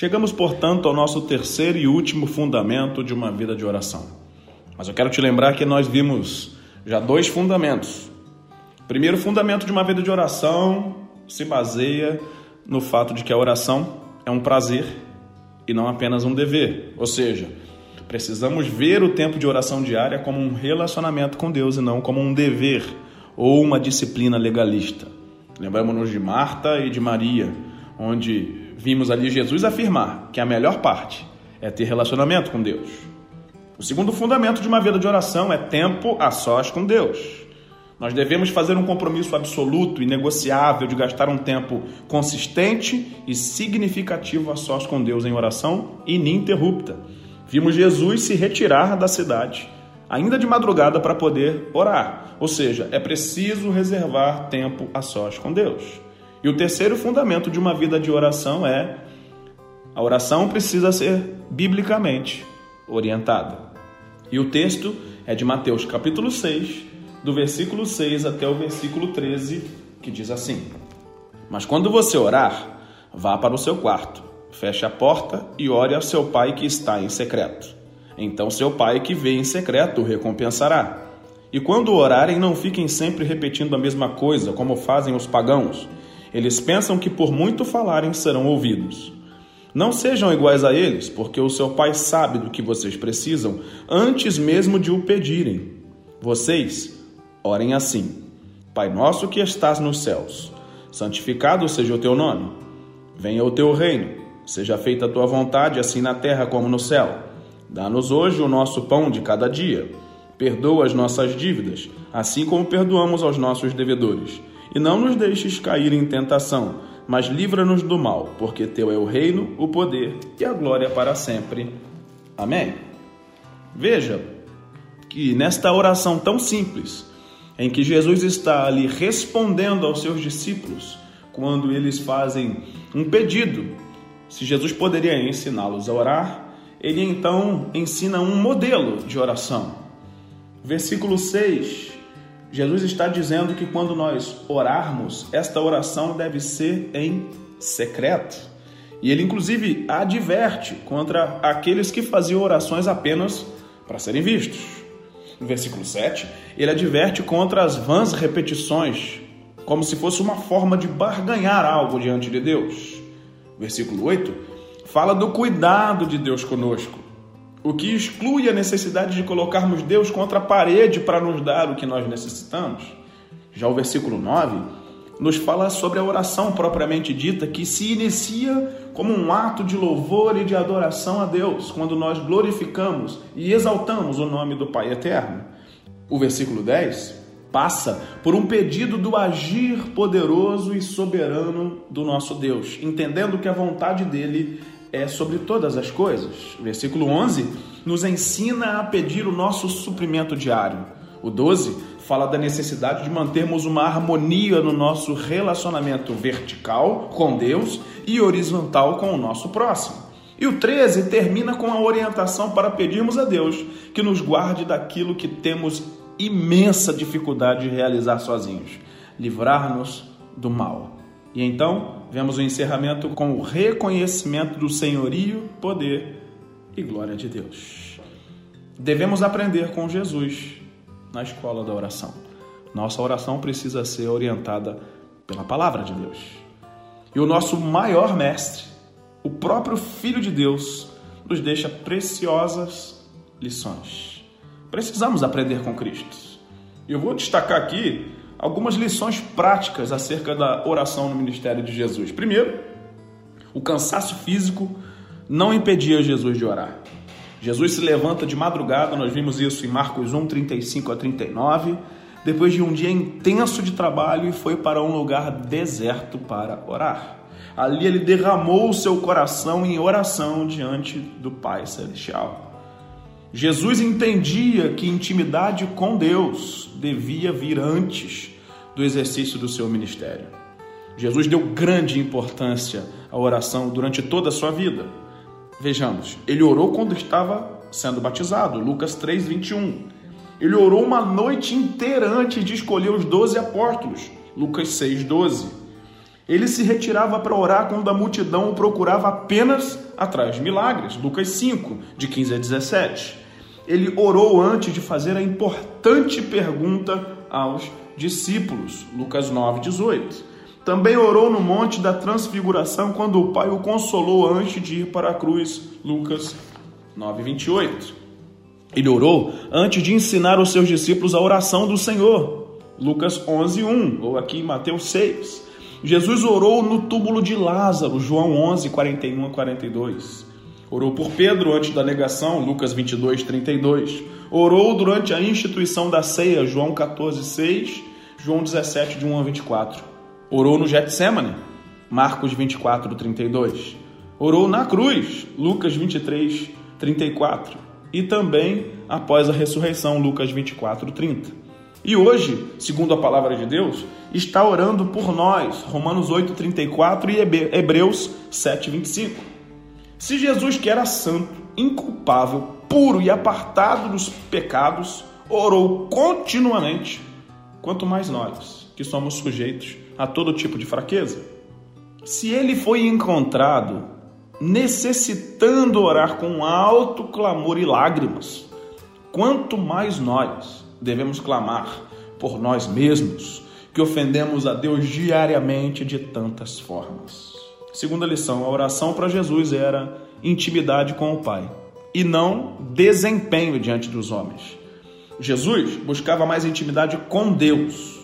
Chegamos, portanto, ao nosso terceiro e último fundamento de uma vida de oração. Mas eu quero te lembrar que nós vimos já dois fundamentos. O primeiro fundamento de uma vida de oração se baseia no fato de que a oração é um prazer e não apenas um dever. Ou seja, precisamos ver o tempo de oração diária como um relacionamento com Deus e não como um dever ou uma disciplina legalista. Lembramos-nos de Marta e de Maria, onde vimos ali Jesus afirmar que a melhor parte é ter relacionamento com Deus. O segundo fundamento de uma vida de oração é tempo a sós com Deus. Nós devemos fazer um compromisso absoluto e negociável de gastar um tempo consistente e significativo a sós com Deus em oração ininterrupta. Vimos Jesus se retirar da cidade, ainda de madrugada, para poder orar. Ou seja, é preciso reservar tempo a sós com Deus. E o terceiro fundamento de uma vida de oração é a oração precisa ser biblicamente orientada. E o texto é de Mateus capítulo 6, do versículo 6 até o versículo 13, que diz assim: Mas quando você orar, vá para o seu quarto, feche a porta e ore ao seu pai que está em secreto. Então seu pai que vê em secreto o recompensará. E quando orarem, não fiquem sempre repetindo a mesma coisa, como fazem os pagãos eles pensam que por muito falarem serão ouvidos. Não sejam iguais a eles, porque o seu Pai sabe do que vocês precisam antes mesmo de o pedirem. Vocês orem assim: Pai nosso que estás nos céus, santificado seja o teu nome. Venha o teu reino, seja feita a tua vontade, assim na terra como no céu. Dá-nos hoje o nosso pão de cada dia. Perdoa as nossas dívidas, assim como perdoamos aos nossos devedores e não nos deixes cair em tentação, mas livra-nos do mal, porque teu é o reino, o poder e a glória para sempre. Amém. Veja que nesta oração tão simples, em que Jesus está ali respondendo aos seus discípulos, quando eles fazem um pedido, se Jesus poderia ensiná-los a orar, ele então ensina um modelo de oração. Versículo 6 Jesus está dizendo que quando nós orarmos, esta oração deve ser em secreto. E ele, inclusive, adverte contra aqueles que faziam orações apenas para serem vistos. No versículo 7, ele adverte contra as vãs repetições, como se fosse uma forma de barganhar algo diante de Deus. Versículo 8 fala do cuidado de Deus conosco o que exclui a necessidade de colocarmos Deus contra a parede para nos dar o que nós necessitamos. Já o versículo 9 nos fala sobre a oração propriamente dita, que se inicia como um ato de louvor e de adoração a Deus, quando nós glorificamos e exaltamos o nome do Pai Eterno. O versículo 10 passa por um pedido do agir poderoso e soberano do nosso Deus, entendendo que a vontade dele é sobre todas as coisas. Versículo 11 nos ensina a pedir o nosso suprimento diário. O 12 fala da necessidade de mantermos uma harmonia no nosso relacionamento vertical com Deus e horizontal com o nosso próximo. E o 13 termina com a orientação para pedirmos a Deus que nos guarde daquilo que temos imensa dificuldade de realizar sozinhos, livrar-nos do mal. E então, vemos o encerramento com o reconhecimento do senhorio, poder e glória de Deus. Devemos aprender com Jesus na escola da oração. Nossa oração precisa ser orientada pela palavra de Deus. E o nosso maior mestre, o próprio Filho de Deus, nos deixa preciosas lições. Precisamos aprender com Cristo. Eu vou destacar aqui algumas lições práticas acerca da oração no ministério de Jesus. Primeiro, o cansaço físico não impedia Jesus de orar. Jesus se levanta de madrugada, nós vimos isso em Marcos 1, 35 a 39, depois de um dia intenso de trabalho e foi para um lugar deserto para orar. Ali ele derramou o seu coração em oração diante do Pai Celestial. Jesus entendia que intimidade com Deus devia vir antes do exercício do seu ministério. Jesus deu grande importância à oração durante toda a sua vida. Vejamos, ele orou quando estava sendo batizado, Lucas 3, 21. Ele orou uma noite inteira antes de escolher os doze apóstolos, Lucas 6, 12. Ele se retirava para orar quando a multidão o procurava apenas atrás de milagres. Lucas 5, de 15 a 17. Ele orou antes de fazer a importante pergunta aos discípulos. Lucas 9, 18. Também orou no Monte da Transfiguração quando o Pai o consolou antes de ir para a cruz. Lucas 9, 28. Ele orou antes de ensinar os seus discípulos a oração do Senhor. Lucas 11, 1, ou aqui em Mateus 6. Jesus orou no túmulo de Lázaro, João 11, 41 a 42. Orou por Pedro antes da negação, Lucas 22, 32. Orou durante a instituição da ceia, João 14, 6, João 17, de 1 a 24. Orou no Getsemane, Marcos 24, 32. Orou na cruz, Lucas 23, 34. E também após a ressurreição, Lucas 24, 30. E hoje, segundo a palavra de Deus, está orando por nós, Romanos 8:34 e Hebreus 7:25. Se Jesus, que era santo, inculpável, puro e apartado dos pecados, orou continuamente, quanto mais nós, que somos sujeitos a todo tipo de fraqueza. Se ele foi encontrado necessitando orar com alto clamor e lágrimas, quanto mais nós, devemos clamar por nós mesmos, que ofendemos a Deus diariamente de tantas formas. Segunda lição: a oração para Jesus era intimidade com o Pai e não desempenho diante dos homens. Jesus buscava mais intimidade com Deus,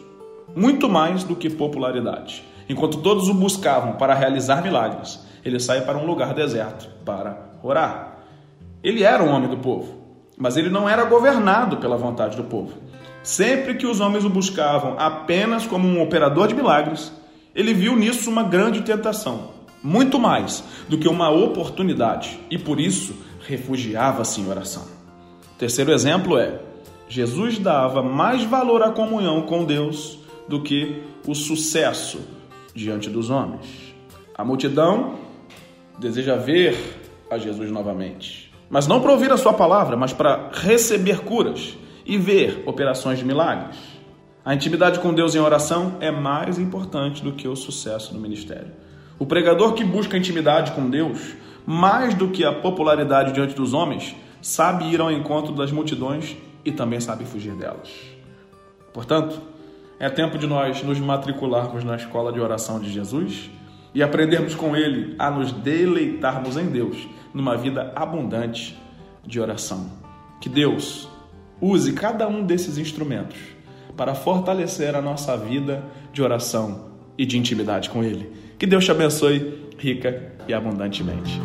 muito mais do que popularidade. Enquanto todos o buscavam para realizar milagres, ele sai para um lugar deserto para orar. Ele era um homem do povo, mas ele não era governado pela vontade do povo. Sempre que os homens o buscavam apenas como um operador de milagres, ele viu nisso uma grande tentação, muito mais do que uma oportunidade, e por isso refugiava-se em oração. terceiro exemplo é: Jesus dava mais valor à comunhão com Deus do que o sucesso diante dos homens. A multidão deseja ver a Jesus novamente mas não para ouvir a sua palavra, mas para receber curas e ver operações de milagres. A intimidade com Deus em oração é mais importante do que o sucesso no ministério. O pregador que busca intimidade com Deus, mais do que a popularidade diante dos homens, sabe ir ao encontro das multidões e também sabe fugir delas. Portanto, é tempo de nós nos matricularmos na escola de oração de Jesus e aprendermos com Ele a nos deleitarmos em Deus numa vida abundante de oração. Que Deus use cada um desses instrumentos para fortalecer a nossa vida de oração e de intimidade com Ele. Que Deus te abençoe rica e abundantemente.